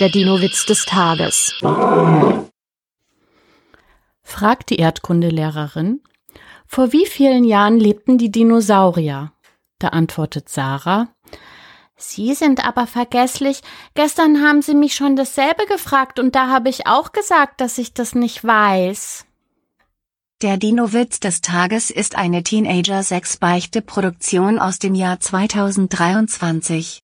Der Dino-Witz des Tages. Fragt die Erdkundelehrerin, vor wie vielen Jahren lebten die Dinosaurier? Da antwortet Sarah, Sie sind aber vergesslich. Gestern haben Sie mich schon dasselbe gefragt und da habe ich auch gesagt, dass ich das nicht weiß. Der Dino-Witz des Tages ist eine Teenager-6-Beichte-Produktion aus dem Jahr 2023.